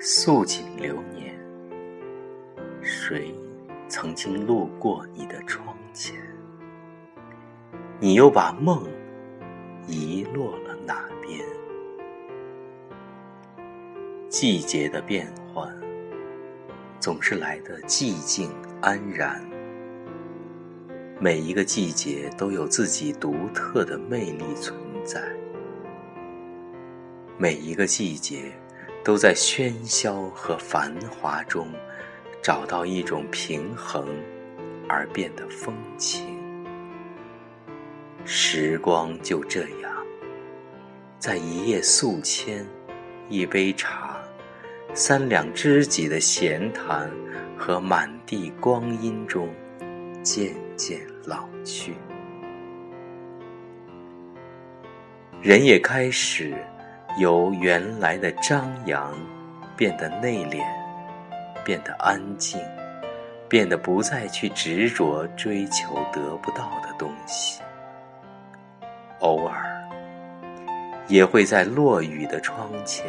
素锦流年，谁曾经路过你的窗前？你又把梦遗落了哪边？季节的变换，总是来得寂静安然。每一个季节都有自己独特的魅力存在，每一个季节都在喧嚣和繁华中找到一种平衡，而变得风情。时光就这样，在一夜宿迁、一杯茶、三两知己的闲谈和满地光阴中。渐渐老去，人也开始由原来的张扬变得内敛，变得安静，变得不再去执着追求得不到的东西。偶尔，也会在落雨的窗前，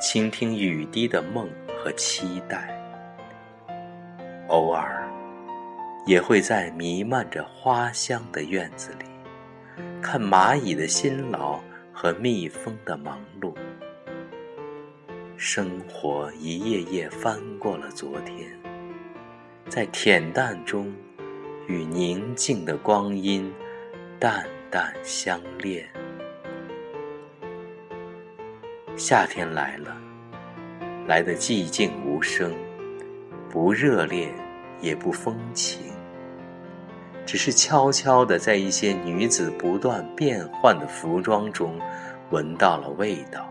倾听雨滴的梦和期待。偶尔。也会在弥漫着花香的院子里，看蚂蚁的辛劳和蜜蜂的忙碌。生活一页页翻过了昨天，在恬淡中，与宁静的光阴淡淡相恋。夏天来了，来的寂静无声，不热烈，也不风情。只是悄悄地在一些女子不断变换的服装中，闻到了味道。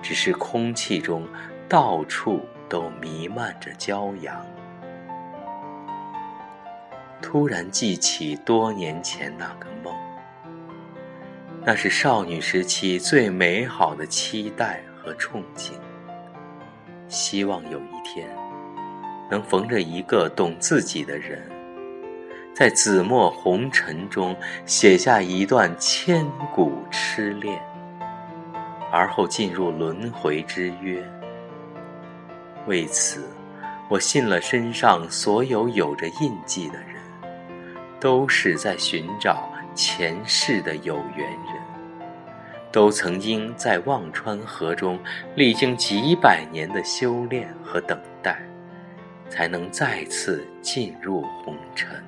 只是空气中到处都弥漫着骄阳。突然记起多年前那个梦，那是少女时期最美好的期待和憧憬。希望有一天，能逢着一个懂自己的人。在紫陌红尘中写下一段千古痴恋，而后进入轮回之约。为此，我信了身上所有有着印记的人，都是在寻找前世的有缘人，都曾经在忘川河中历经几百年的修炼和等待，才能再次进入红尘。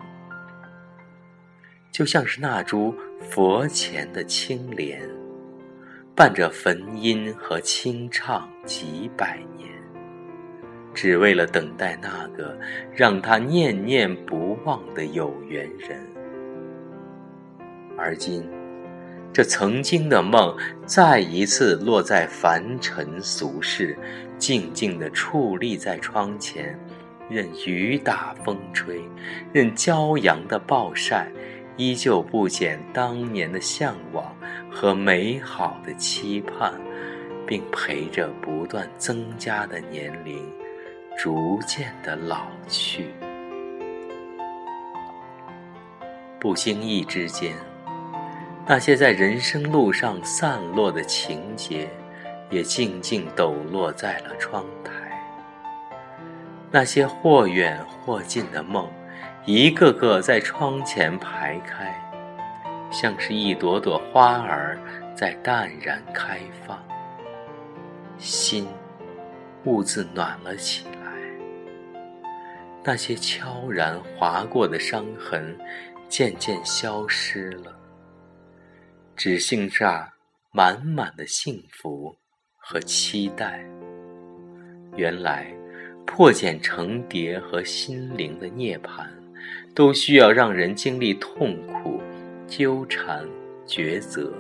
就像是那株佛前的青莲，伴着焚音和清唱几百年，只为了等待那个让他念念不忘的有缘人。而今，这曾经的梦再一次落在凡尘俗世，静静地矗立在窗前，任雨打风吹，任骄阳的暴晒。依旧不减当年的向往和美好的期盼，并陪着不断增加的年龄，逐渐的老去。不经意之间，那些在人生路上散落的情节，也静静抖落在了窗台。那些或远或近的梦。一个个在窗前排开，像是一朵朵花儿在淡然开放，心兀自暖了起来。那些悄然划过的伤痕渐渐消失了，只剩下满满的幸福和期待。原来破茧成蝶和心灵的涅槃。都需要让人经历痛苦、纠缠、抉择，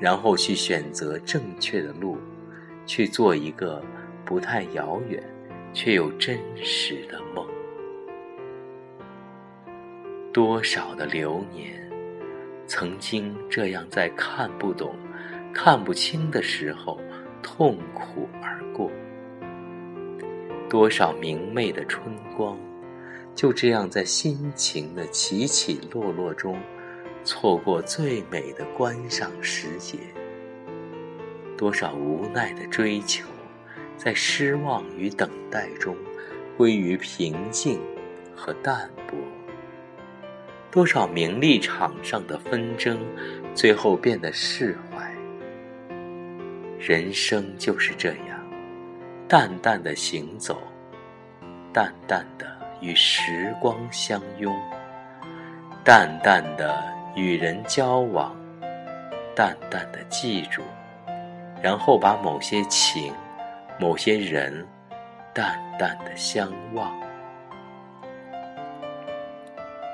然后去选择正确的路，去做一个不太遥远却又真实的梦。多少的流年，曾经这样在看不懂、看不清的时候痛苦而过；多少明媚的春光。就这样，在心情的起起落落中，错过最美的观赏时节。多少无奈的追求，在失望与等待中，归于平静和淡泊。多少名利场上的纷争，最后变得释怀。人生就是这样，淡淡的行走，淡淡的与时光相拥，淡淡的与人交往，淡淡的记住，然后把某些情。某些人，淡淡的相望。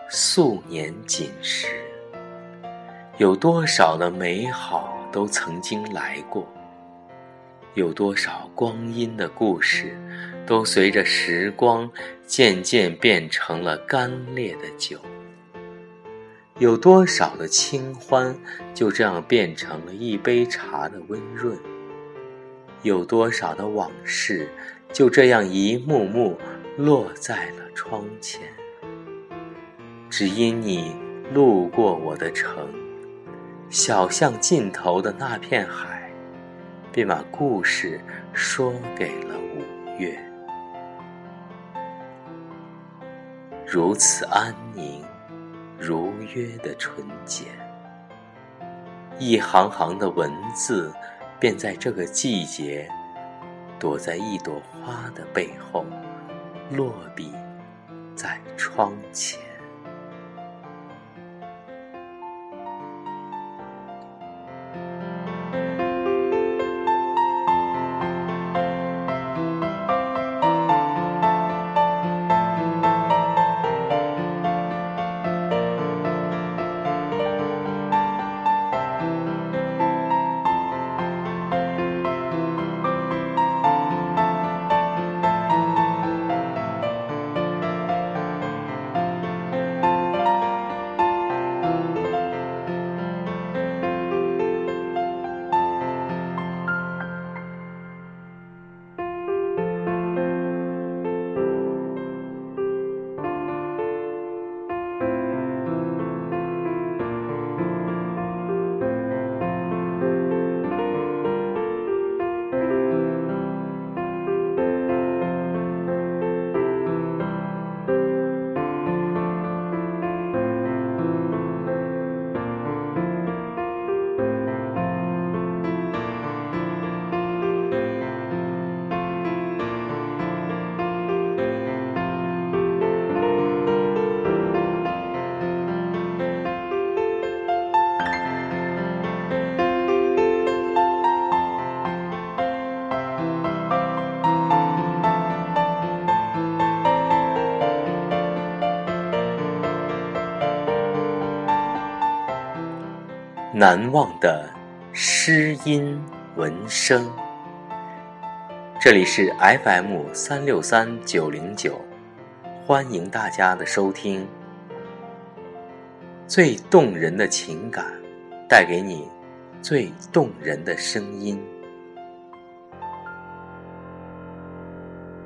素年锦时，有多少的美好都曾经来过？有多少光阴的故事，都随着时光渐渐变成了干裂的酒？有多少的清欢，就这样变成了一杯茶的温润？有多少的往事，就这样一幕幕落在了窗前。只因你路过我的城，小巷尽头的那片海，便把故事说给了五月。如此安宁，如约的纯洁，一行行的文字。便在这个季节，躲在一朵花的背后，落笔在窗前。难忘的诗音文声，这里是 FM 三六三九零九，欢迎大家的收听。最动人的情感，带给你最动人的声音。